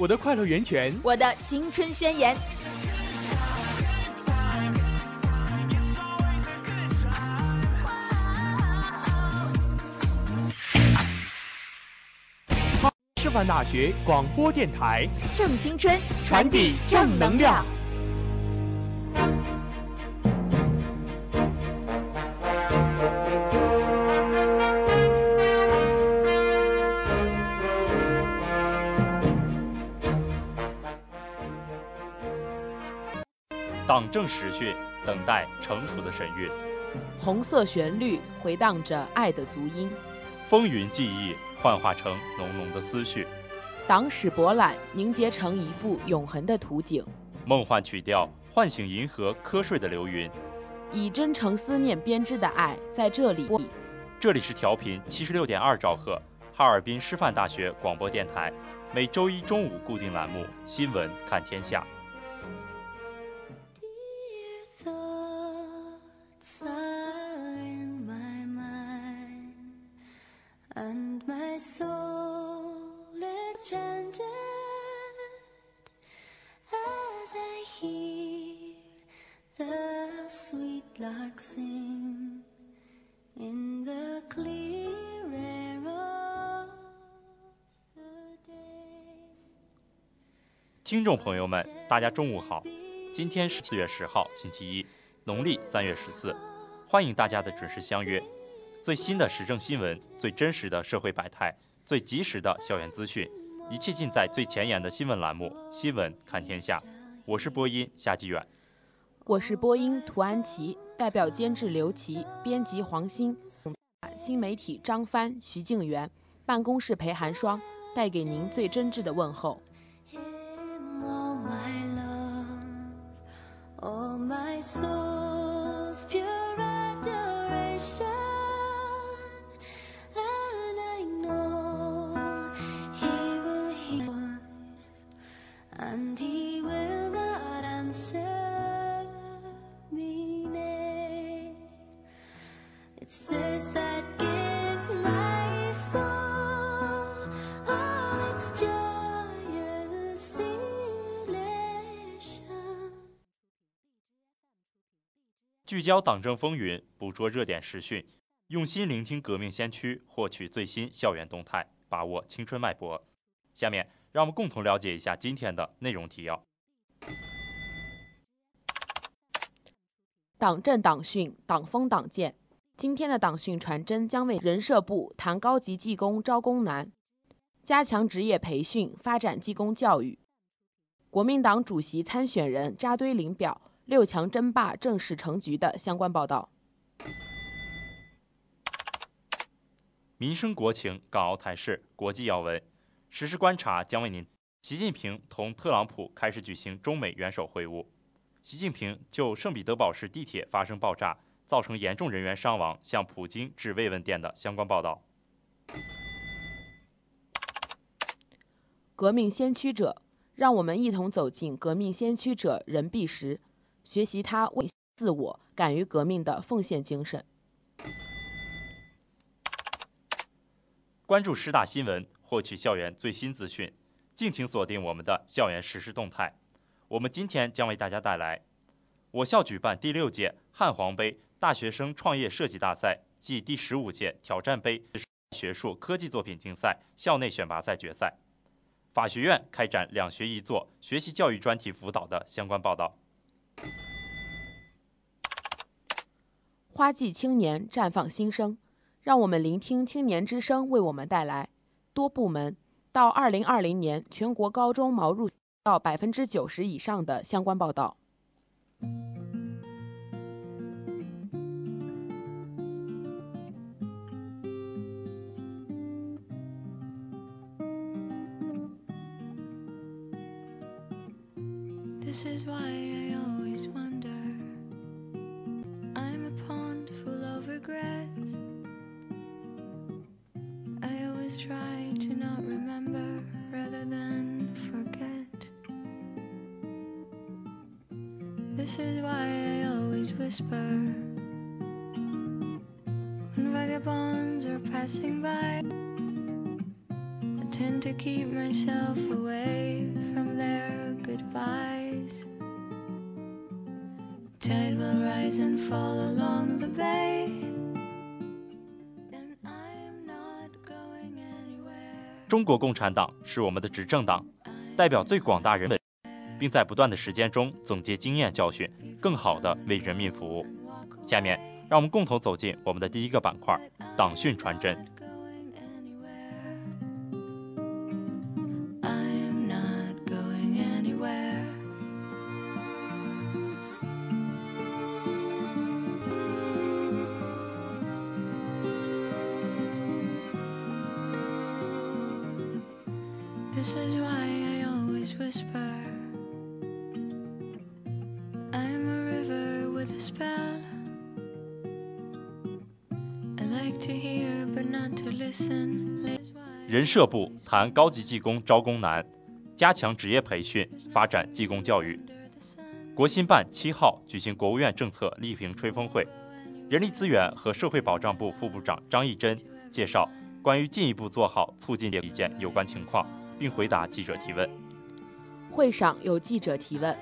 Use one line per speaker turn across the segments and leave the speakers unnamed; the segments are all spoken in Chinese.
我的快乐源泉，
我的青春宣言。
师范大学广播电台，
正青春，
传递正能量。
党政实训，等待成熟的神韵；
红色旋律回荡着爱的足音，
风云记忆幻化成浓浓的思绪；
党史博览凝结成一幅永恒的图景；
梦幻曲调唤醒银河瞌睡的流云；
以真诚思念编织的爱在这里。
这里是调频七十六点二兆赫，哈尔滨师范大学广播电台，每周一中午固定栏目《新闻看天下》。听众朋友们，大家中午好，今天是四月十号，星期一，农历三月十四，欢迎大家的准时相约。最新的时政新闻，最真实的社会百态，最及时的校园资讯，一切尽在最前沿的新闻栏目《新闻看天下》。我是播音夏继远。
我是播音涂安琪，代表监制刘琦，编辑黄鑫，新媒体张帆、徐静媛，办公室裴寒霜，带给您最真挚的问候。
soul.
聚焦党政风云，捕捉热点时讯，用心聆听革命先驱，获取最新校园动态，把握青春脉搏。下面，让我们共同了解一下今天的内容提要。
党政党训，党风党建。今天的党训传真将为人社部谈高级技工招工难，加强职业培训，发展技工教育。国民党主席参选人扎堆领表，六强争霸正式成局的相关报道。
民生国情、港澳台事、国际要闻，实时观察将为您。习近平同特朗普开始举行中美元首会晤。习近平就圣彼得堡市地铁发生爆炸，造成严重人员伤亡，向普京致慰问电的相关报道。
革命先驱者，让我们一同走进革命先驱者任弼时，学习他为自我、敢于革命的奉献精神。
关注师大新闻，获取校园最新资讯，敬请锁定我们的校园实时动态。我们今天将为大家带来我校举办第六届汉皇杯大学生创业设计大赛暨第十五届挑战杯学术科技作品竞赛校内选拔赛决赛。法学院开展两学一做学习教育专题辅导的相关报道。
花季青年绽放新生。让我们聆听青年之声为我们带来多部门到二零二零年全国高中毛入到百分之九十以上的相关报道。
Regrets. I always try to not remember rather than forget. This is why I always whisper when vagabonds are passing by. I tend to keep myself away from their goodbyes. Tide will rise and fall along the bay.
中国共产党是我们的执政党，代表最广大人民，并在不断的时间中总结经验教训，更好地为人民服务。下面，让我们共同走进我们的第一个板块——党训传真。
I'm a river with a spell. I like to hear but not to listen.
人社部谈高级技工招工难，加强职业培训，发展技工教育。国新办七号举行国务院政策力评吹风会，人力资源和社会保障部副部长张义珍介绍关于进一步做好促进意见有关情况，并回答记者提问。
会上有记者提问，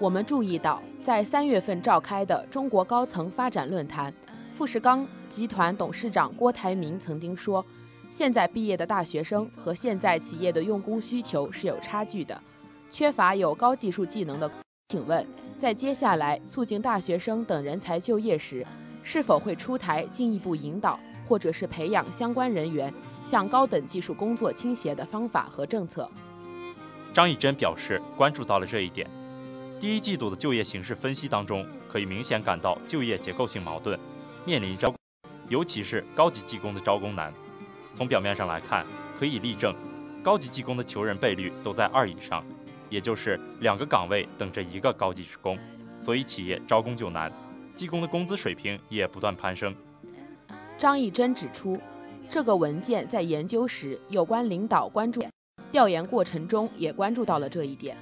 我们注意到，在三月份召开的中国高层发展论坛，富士康集团董事长郭台铭曾经说，现在毕业的大学生和现在企业的用工需求是有差距的，缺乏有高技术技能的。请问，在接下来促进大学生等人才就业时，是否会出台进一步引导或者是培养相关人员向高等技术工作倾斜的方法和政策？
张义珍表示关注到了这一点。第一季度的就业形势分析当中，可以明显感到就业结构性矛盾，面临招，尤其是高级技工的招工难。从表面上来看，可以例证，高级技工的求人倍率都在二以上，也就是两个岗位等着一个高级职工，所以企业招工就难，技工的工资水平也不断攀升。
张义珍指出，这个文件在研究时，有关领导关注调研过程中也关注到了这一点，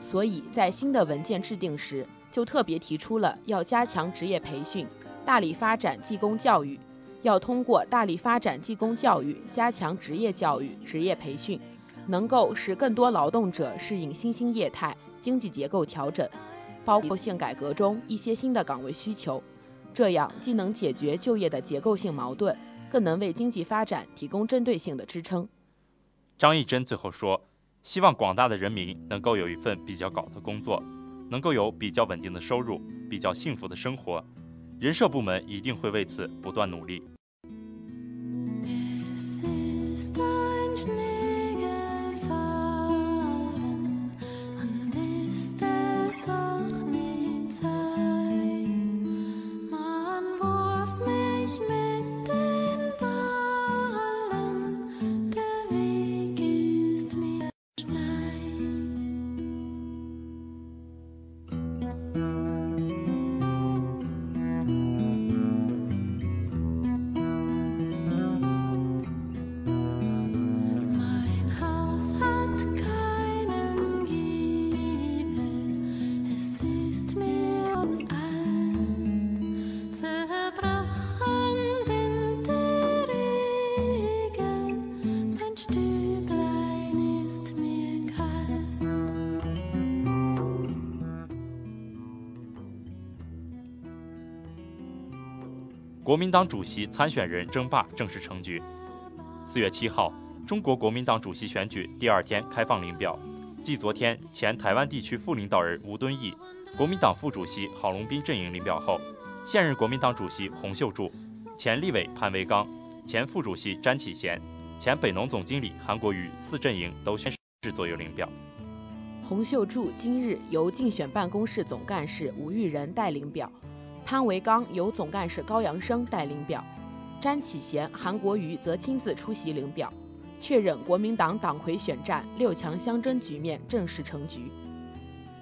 所以在新的文件制定时，就特别提出了要加强职业培训，大力发展技工教育，要通过大力发展技工教育，加强职业教育、职业培训，能够使更多劳动者适应新兴业态、经济结构调整，包括性改革中一些新的岗位需求。这样既能解决就业的结构性矛盾，更能为经济发展提供针对性的支撑。
张义珍最后说：“希望广大的人民能够有一份比较高的工作，能够有比较稳定的收入，比较幸福的生活。人社部门一定会为此不断努力。”
Es
国民党主席参选人争霸正式成局。四月七号，中国国民党主席选举第二天开放领表，继昨天前台湾地区副领导人吴敦义、国民党副主席郝龙斌阵营领表后，现任国民党主席洪秀柱、前立委潘维刚、前副主席詹启贤、前北农总经理韩国瑜四阵营都宣誓左右领表。
洪秀柱今日由竞选办公室总干事吴玉仁代领表。潘维刚由总干事高阳生代领表，詹启贤、韩国瑜则亲自出席领表，确认国民党党魁选战六强相争局面正式成局。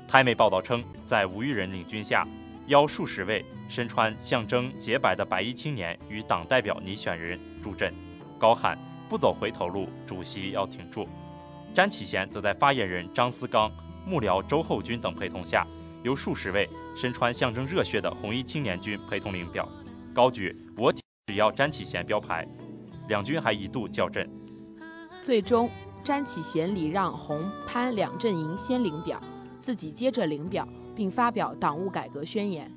台媒报道称，在吴玉仁领军下，邀数十位身穿象征洁白的白衣青年与党代表拟选人助阵，高喊“不走回头路，主席要挺住”。詹启贤则在发言人张思刚、幕僚周厚军等陪同下，由数十位。身穿象征热血的红衣青年军陪同领表，高举“我只要詹启贤”标牌，两军还一度叫阵。
最终，詹启贤礼让红潘两阵营先领表，自己接着领表，并发表党务改革宣言。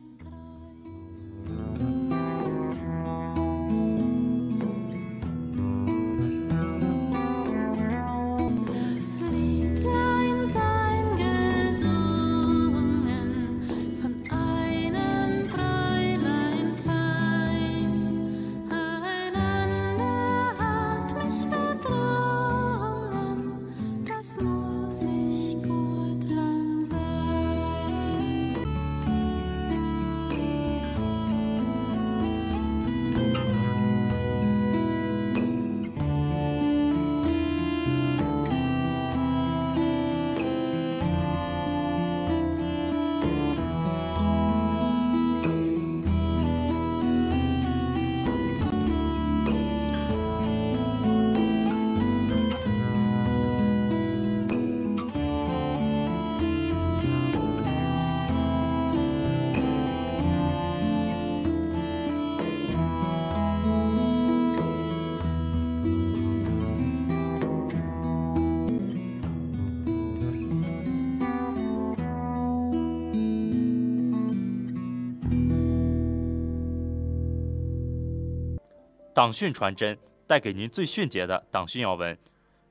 党讯传真带给您最迅捷的党讯要闻，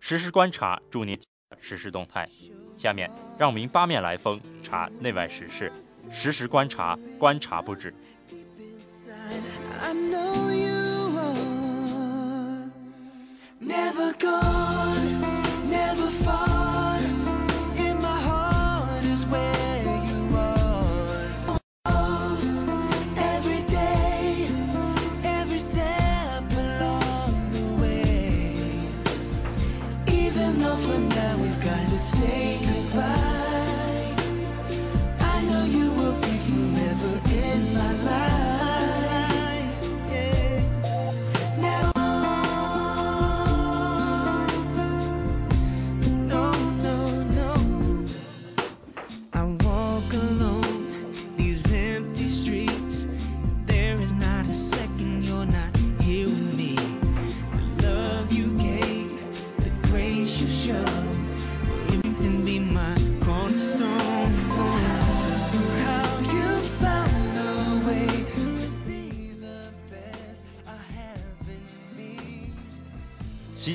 实时观察助您实时动态。下面让我们八面来风查内外时事，实时观察，观察不止。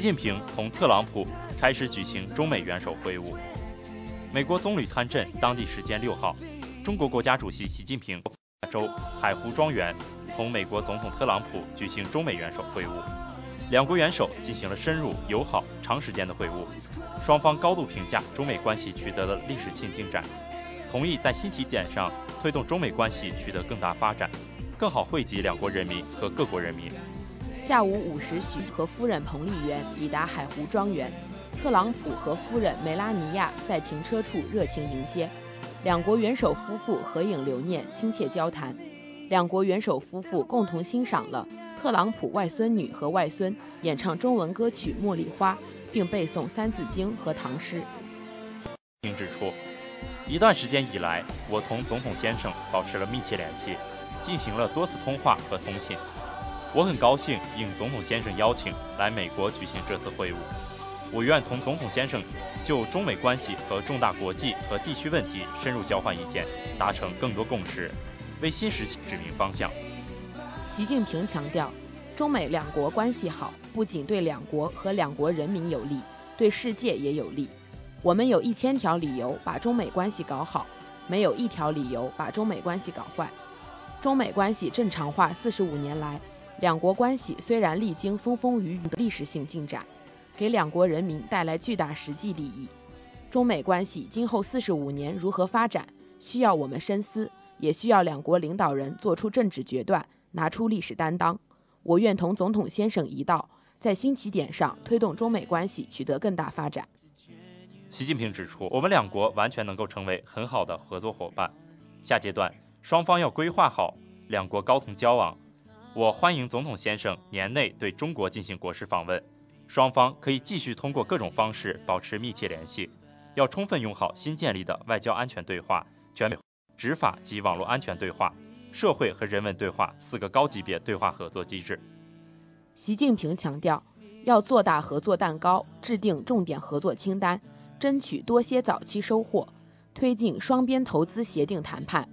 习近平同特朗普开始举行中美元首会晤。美国棕榈滩镇当地时间六号，中国国家主席习近平州海湖庄园同美国总统特朗普举行中美元首会晤。两国元首进行了深入、友好、长时间的会晤，双方高度评价中美关系取得了历史性进展，同意在新起点上推动中美关系取得更大发展，更好惠及两国人民和各国人民。
下午五时许，和夫人彭丽媛抵达海湖庄园，特朗普和夫人梅拉尼亚在停车处热情迎接，两国元首夫妇合影留念，亲切交谈。两国元首夫妇共同欣赏了特朗普外孙女和外孙演唱中文歌曲《茉莉花》，并背诵《三字经》和唐诗。
并指出，一段时间以来，我同总统先生保持了密切联系，进行了多次通话和通信。我很高兴应总统先生邀请来美国举行这次会晤。我愿同总统先生就中美关系和重大国际和地区问题深入交换意见，达成更多共识，为新时期指明方向。
习近平强调，中美两国关系好，不仅对两国和两国人民有利，对世界也有利。我们有一千条理由把中美关系搞好，没有一条理由把中美关系搞坏。中美关系正常化四十五年来，两国关系虽然历经风风雨雨的历史性进展，给两国人民带来巨大实际利益。中美关系今后四十五年如何发展，需要我们深思，也需要两国领导人做出政治决断，拿出历史担当。我愿同总统先生一道，在新起点上推动中美关系取得更大发展。
习近平指出，我们两国完全能够成为很好的合作伙伴。下阶段，双方要规划好两国高层交往。我欢迎总统先生年内对中国进行国事访问，双方可以继续通过各种方式保持密切联系。要充分用好新建立的外交安全对话、全面执法及网络安全对话、社会和人文对话四个高级别对话合作机制。
习近平强调，要做大合作蛋糕，制定重点合作清单。争取多些早期收获，推进双边投资协定谈判，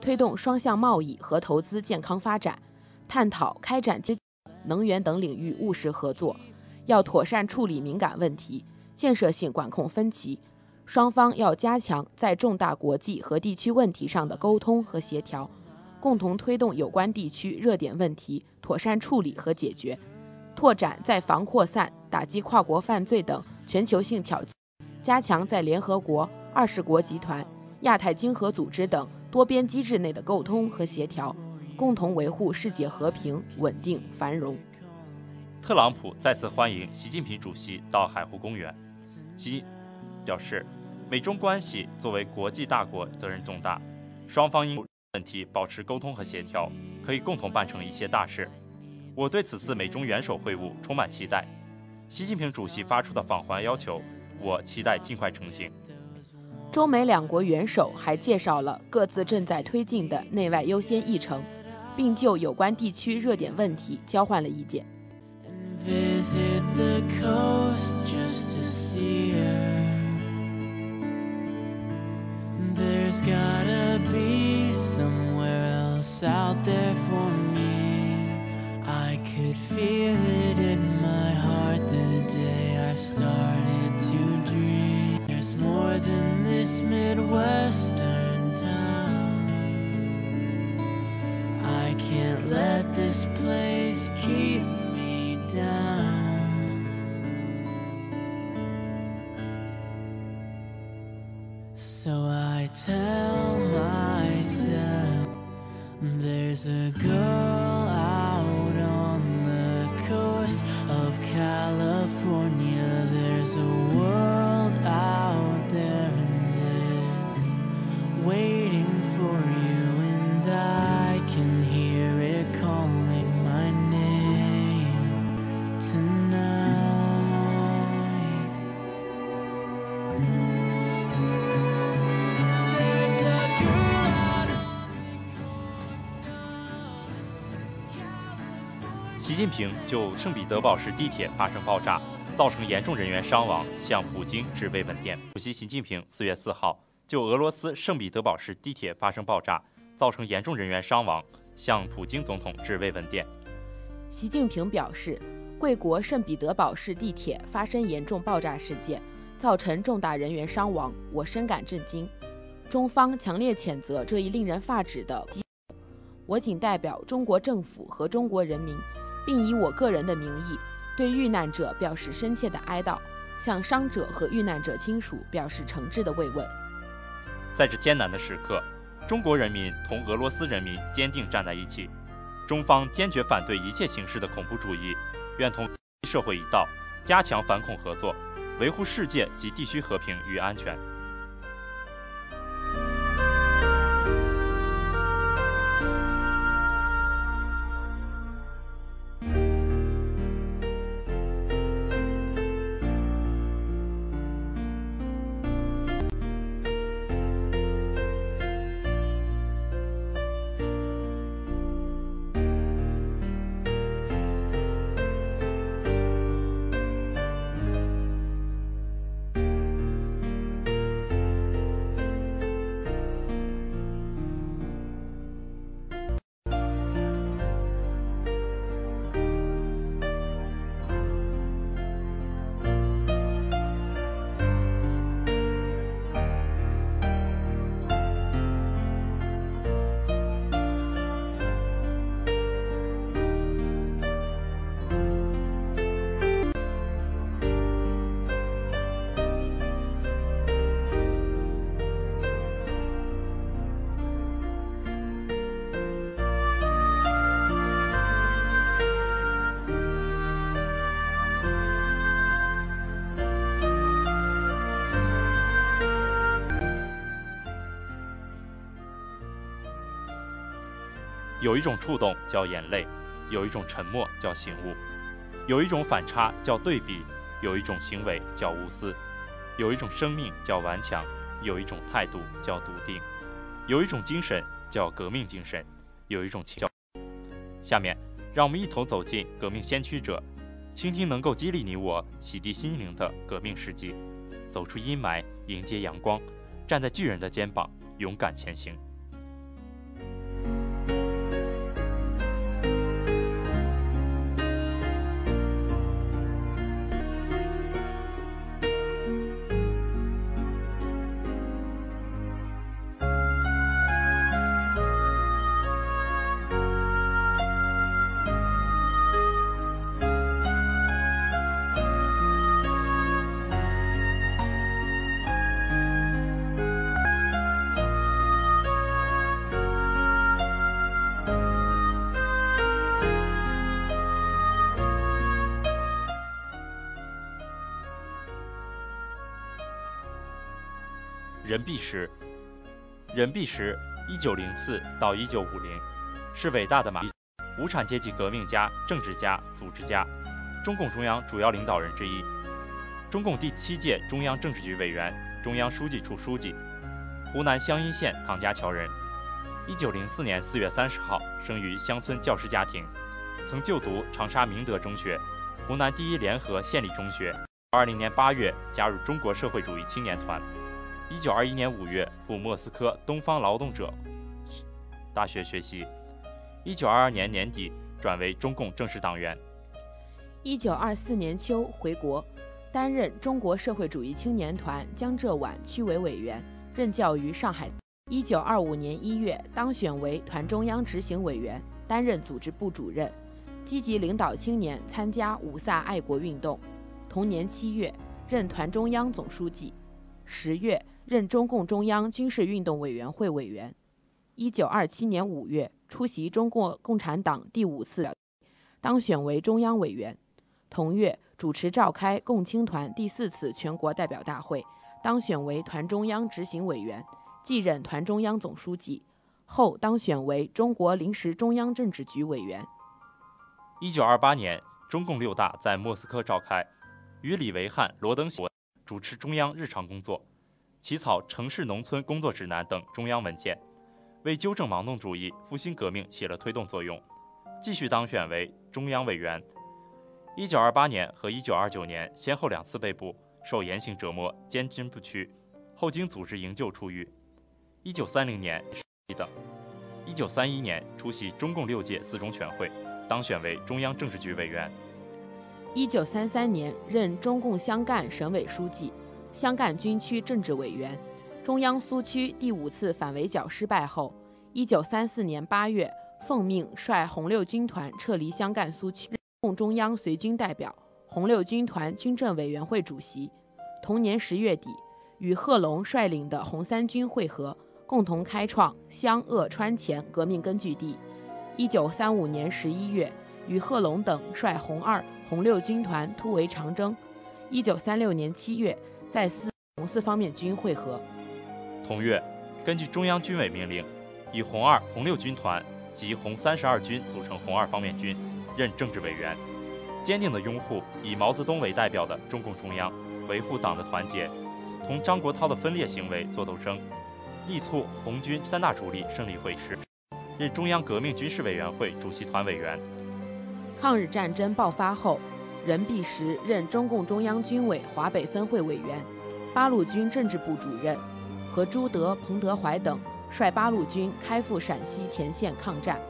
推动双向贸易和投资健康发展，探讨开展经能源等领域务实合作。要妥善处理敏感问题，建设性管控分歧。双方要加强在重大国际和地区问题上的沟通和协调，共同推动有关地区热点问题妥善处理和解决，拓展在防扩散、打击跨国犯罪等全球性挑战。加强在联合国、二十国集团、亚太经合组织等多边机制内的沟通和协调，共同维护世界和平、稳定、繁荣。
特朗普再次欢迎习近平主席到海湖公园。习表示，美中关系作为国际大国，责任重大，双方应问题保持沟通和协调，可以共同办成一些大事。我对此次美中元首会晤充满期待。习近平主席发出的访华要求。我期待尽快成型。
中美两国元首还介绍了各自正在推进的内外优先议程，并就有关地区热点问题交换了意见。
this Midwestern can't let this place keep me down. So I tell myself there's a girl out on the coast of California, there's a world
习近平就圣彼得堡市地铁发生爆炸，造成严重人员伤亡，向普京致慰问电。主席习近平四月四号。就俄罗斯圣彼得堡市地铁发生爆炸，造成严重人员伤亡，向普京总统致慰问电。
习近平表示，贵国圣彼得堡市地铁发生严重爆炸事件，造成重大人员伤亡，我深感震惊。中方强烈谴责这一令人发指的。我谨代表中国政府和中国人民，并以我个人的名义，对遇难者表示深切的哀悼，向伤者和遇难者亲属表示诚挚的慰问。
在这艰难的时刻，中国人民同俄罗斯人民坚定站在一起。中方坚决反对一切形式的恐怖主义，愿同社会一道，加强反恐合作，维护世界及地区和平与安全。有一种触动叫眼泪，有一种沉默叫醒悟，有一种反差叫对比，有一种行为叫无私，有一种生命叫顽强，有一种态度叫笃定，有一种精神叫革命精神，有一种情叫。下面，让我们一同走进革命先驱者，倾听能够激励你我、洗涤心灵的革命事迹，走出阴霾，迎接阳光，站在巨人的肩膀，勇敢前行。任弼时，任弼时，一九零四到一九五零，是伟大的马无产阶级革命家、政治家、组织家，中共中央主要领导人之一，中共第七届中央政治局委员、中央书记处书记，湖南湘阴县唐家桥人。一九零四年四月三十号生于乡村教师家庭，曾就读长沙明德中学、湖南第一联合县立中学。二零年八月加入中国社会主义青年团。一九二一年五月赴莫斯科东方劳动者大学学习，一九二二年年底转为中共正式党员。
一九二四年秋回国，担任中国社会主义青年团江浙皖区委委员，任教于上海。一九二五年一月当选为团中央执行委员，担任组织部主任，积极领导青年参加五卅爱国运动。同年七月任团中央总书记，十月。任中共中央军事运动委员会委员。一九二七年五月，出席中国共产党第五次，当选为中央委员。同月，主持召开共青团第四次全国代表大会，当选为团中央执行委员，继任团中央总书记。后当选为中国临时中央政治局委员。
一九二八年，中共六大在莫斯科召开，与李维汉、罗登喜主持中央日常工作。起草城市农村工作指南等中央文件，为纠正盲动主义、复兴革命起了推动作用。继续当选为中央委员。一九二八年和一九二九年先后两次被捕，受严刑折磨，监军不屈，后经组织营救出狱。一九三零年等。一九三一年出席中共六届四中全会，当选为中央政治局委员。
一九三三年任中共湘赣省委书记。湘赣军区政治委员，中央苏区第五次反围剿失败后，一九三四年八月奉命率红六军团撤离湘赣苏区，共中央随军代表、红六军团军政委员会主席。同年十月底，与贺龙率领的红三军会合，共同开创湘鄂川黔革命根据地。一九三五年十一月，与贺龙等率红二、红六军团突围长征。一九三六年七月。在四红四方面军会合。
同月，根据中央军委命令，以红二、红六军团及红三十二军组成红二方面军，任政治委员，坚定地拥护以毛泽东为代表的中共中央，维护党的团结，同张国焘的分裂行为作斗争，力促红军三大主力胜利会师，任中央革命军事委员会主席团委员。
抗日战争爆发后。任弼时任中共中央军委华北分会委员、八路军政治部主任，和朱德、彭德怀等率八路军开赴陕西前线抗战。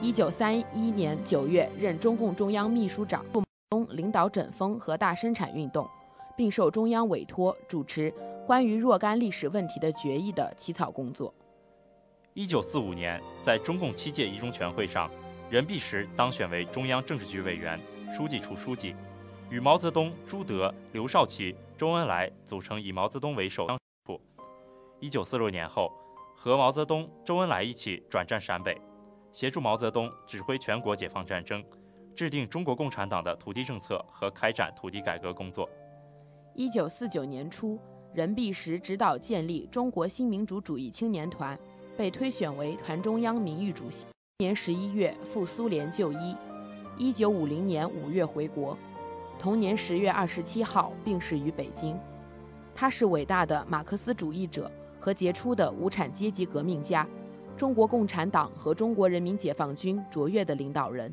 一九三一年九月，任中共中央秘书长，中领导整风和大生产运动，并受中央委托主持关于若干历史问题的决议的起草工作。
一九四五年，在中共七届一中全会上，任弼时当选为中央政治局委员。书记处书记，与毛泽东、朱德、刘少奇、周恩来组成以毛泽东为首部。一九四六年后，和毛泽东、周恩来一起转战陕北，协助毛泽东指挥全国解放战争，制定中国共产党的土地政策和开展土地改革工作。
一九四九年初，任弼时指导建立中国新民主主义青年团，被推选为团中央名誉主席。年十一月赴苏联就医，一九五零年五月回国，同年十月二十七号病逝于北京。他是伟大的马克思主义者和杰出的无产阶级革命家，中国共产党和中国人民解放军卓越的领导人。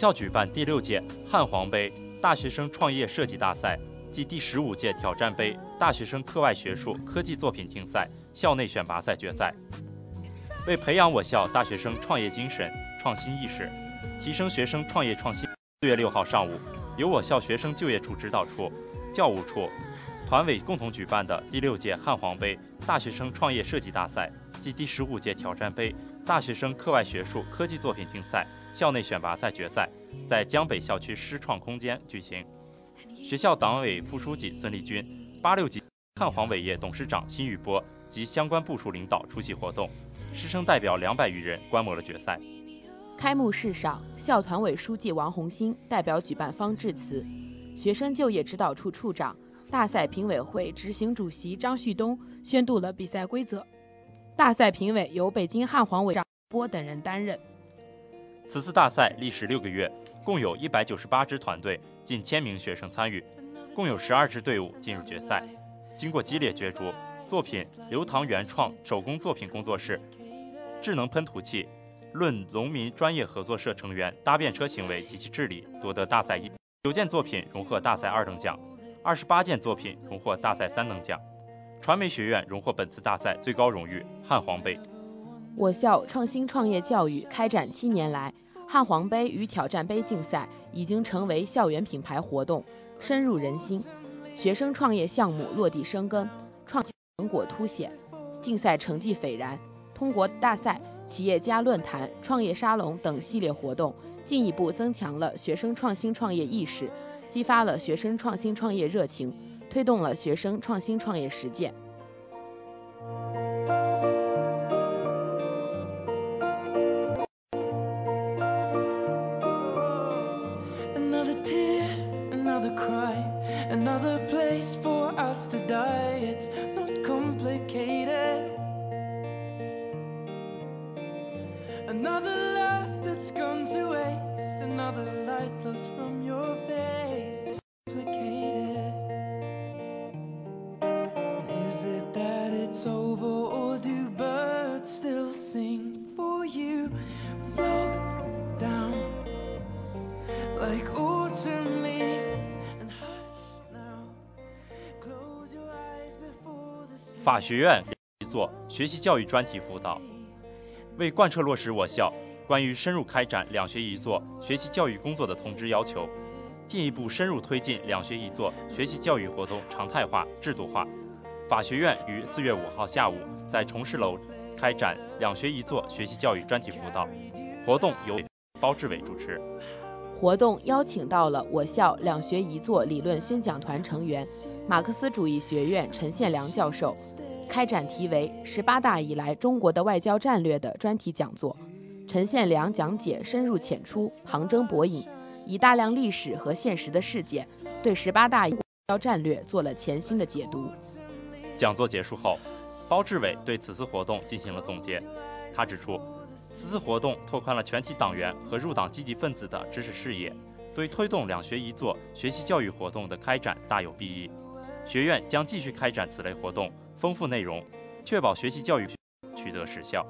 校举办第六届汉皇杯大学生创业设计大赛暨第十五届挑战杯大学生课外学术科技作品竞赛校内选拔赛决赛。为培养我校大学生创业精神、创新意识，提升学生创业创新，四月六号上午，由我校学生就业处指导处、教务处团委共同举办的第六届汉皇杯大学生创业设计大赛暨第十五届挑战杯大学生课外学术科技作品竞赛校内选拔赛决赛在江北校区师创空间举行。学校党委副书记孙立军、八六级汉皇伟业董事长辛宇波及相关部处领导出席活动，师生代表两百余人观摩了决赛。
开幕式上，校团委书记王红星代表举办方致辞，学生就业指导处处长、大赛评委会执行主席张旭东宣读了比赛规则。大赛评委由北京汉皇委长波等人担任。
此次大赛历时六个月，共有一百九十八支团队、近千名学生参与，共有十二支队伍进入决赛。经过激烈角逐，作品刘唐原创手工作品工作室、智能喷涂器、论农民专业合作社成员搭便车行为及其治理夺得大赛一，九件作品荣获大赛二等奖，二十八件作品荣获大赛三等奖。传媒学院荣获本次大赛最高荣誉汉皇杯。
我校创新创业教育开展七年来，汉皇杯与挑战杯竞赛已经成为校园品牌活动，深入人心。学生创业项目落地生根，创成果凸显，竞赛成绩斐然。通过大赛、企业家论坛、创业沙龙等系列活动，进一步增强了学生创新创业意识，激发了学生创新创业热情，推动了学生创新创业实践。
学院一座学习教育专题辅导，为贯彻落实我校关于深入开展两学一做学习教育工作的通知要求，进一步深入推进两学一做学习教育活动常态化、制度化。法学院于四月五号下午在重视楼开展两学一做学习教育专题辅导活动，由包志伟主持。
活动邀请到了我校两学一做理论宣讲团成员、马克思主义学院陈宪良教授，开展题为“十八大以来中国的外交战略”的专题讲座。陈宪良讲解深入浅出、旁征博引，以大量历史和现实的事件，对十八大外交战略做了全新的解读。
讲座结束后，包志伟对此次活动进行了总结。他指出，此次活动拓宽了全体党员和入党积极分子的知识视野，对推动两学一做学习教育活动的开展大有裨益。学院将继续开展此类活动，丰富内容，确保学习教育取得实效。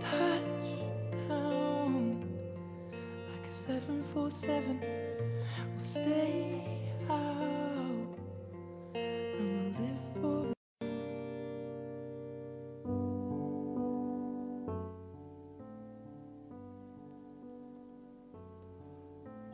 Touchdown like a 747. We'll stay out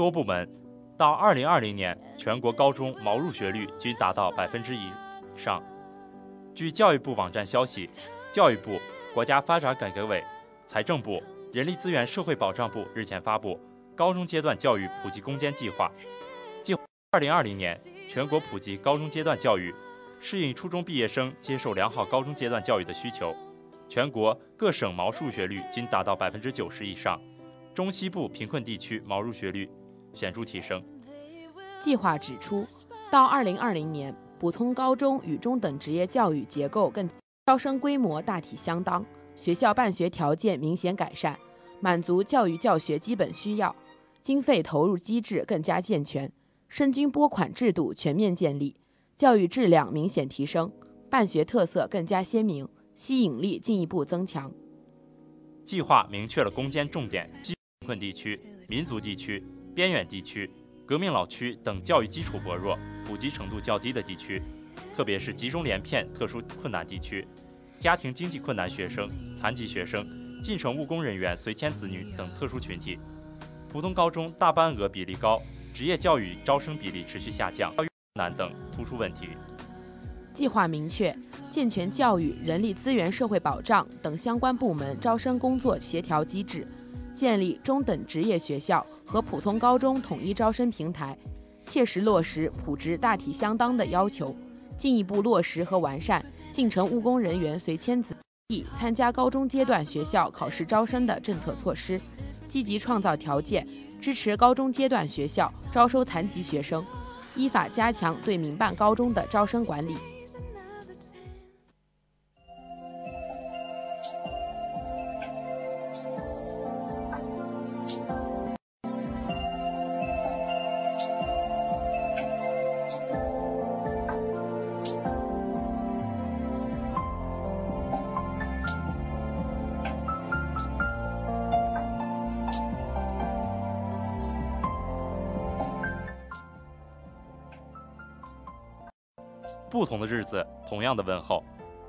多部门到二零二零年，全国高中毛入学率均达到百分之以上。据教育部网站消息，教育部、国家发展改革委、财政部、人力资源社会保障部日前发布《高中阶段教育普及攻坚计划》，计划二零二零年全国普及高中阶段教育，适应初中毕业生接受良好高中阶段教育的需求。全国各省毛入学率均达到百分之九十以上，中西部贫困地区毛入学率显著提升。
计划指出，到2020年，普通高中与中等职业教育结构更招生规模大体相当，学校办学条件明显改善，满足教育教学基本需要，经费投入机制更加健全，生均拨款制度全面建立，教育质量明显提升，办学特色更加鲜明，吸引力进一步增强。
计划明确了攻坚重点：贫困地区、民族地区、边远地区、革命老区等教育基础薄弱、普及程度较低的地区，特别是集中连片特殊困难地区、家庭经济困难学生、残疾学生、进城务工人员随迁子女等特殊群体。普通高中大班额比例高，职业教育招生比例持续下降，教育难等突出问题。
计划明确，健全教育、人力资源社会保障等相关部门招生工作协调机制，建立中等职业学校和普通高中统一招生平台，切实落实普职大体相当的要求，进一步落实和完善进城务工人员随迁子弟参加高中阶段学校考试招生的政策措施，积极创造条件，支持高中阶段学校招收残疾学生，依法加强对民办高中的招生管理。
不同的日子，同样的问候。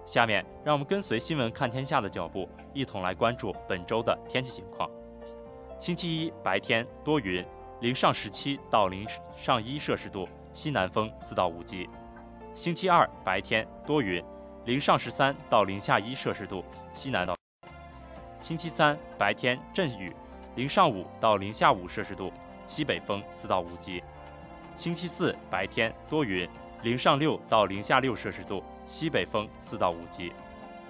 下面让我们跟随新闻看天下的脚步，一同来关注本周的天气情况。星期一白天多云，零上十七到零上一摄氏度，西南风四到五级。星期二白天多云，零上十三到零下一摄氏度，西南到。星期三白天阵雨，零上五到零下五摄氏度，西北风四到五级。星期四白天多云，零上六到零下六摄氏度，西北风四到五级。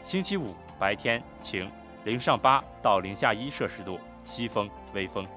星期五白天晴，零上八到零下一摄氏度，西风微风。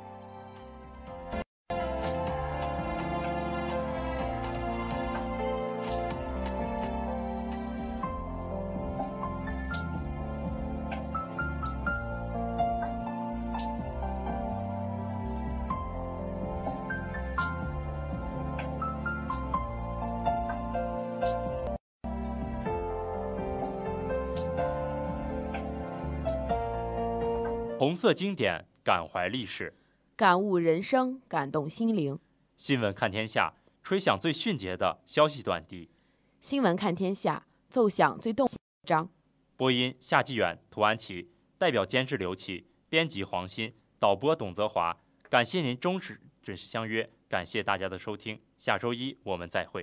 色经典，感怀历史，
感悟人生，感动心灵。
新闻看天下，吹响最迅捷的消息短笛。
新闻看天下，奏响最动章。
播音：夏继远、涂安琪，代表监制刘琦，编辑黄鑫，导播董泽华。感谢您忠实准时相约，感谢大家的收听。下周一我们再会。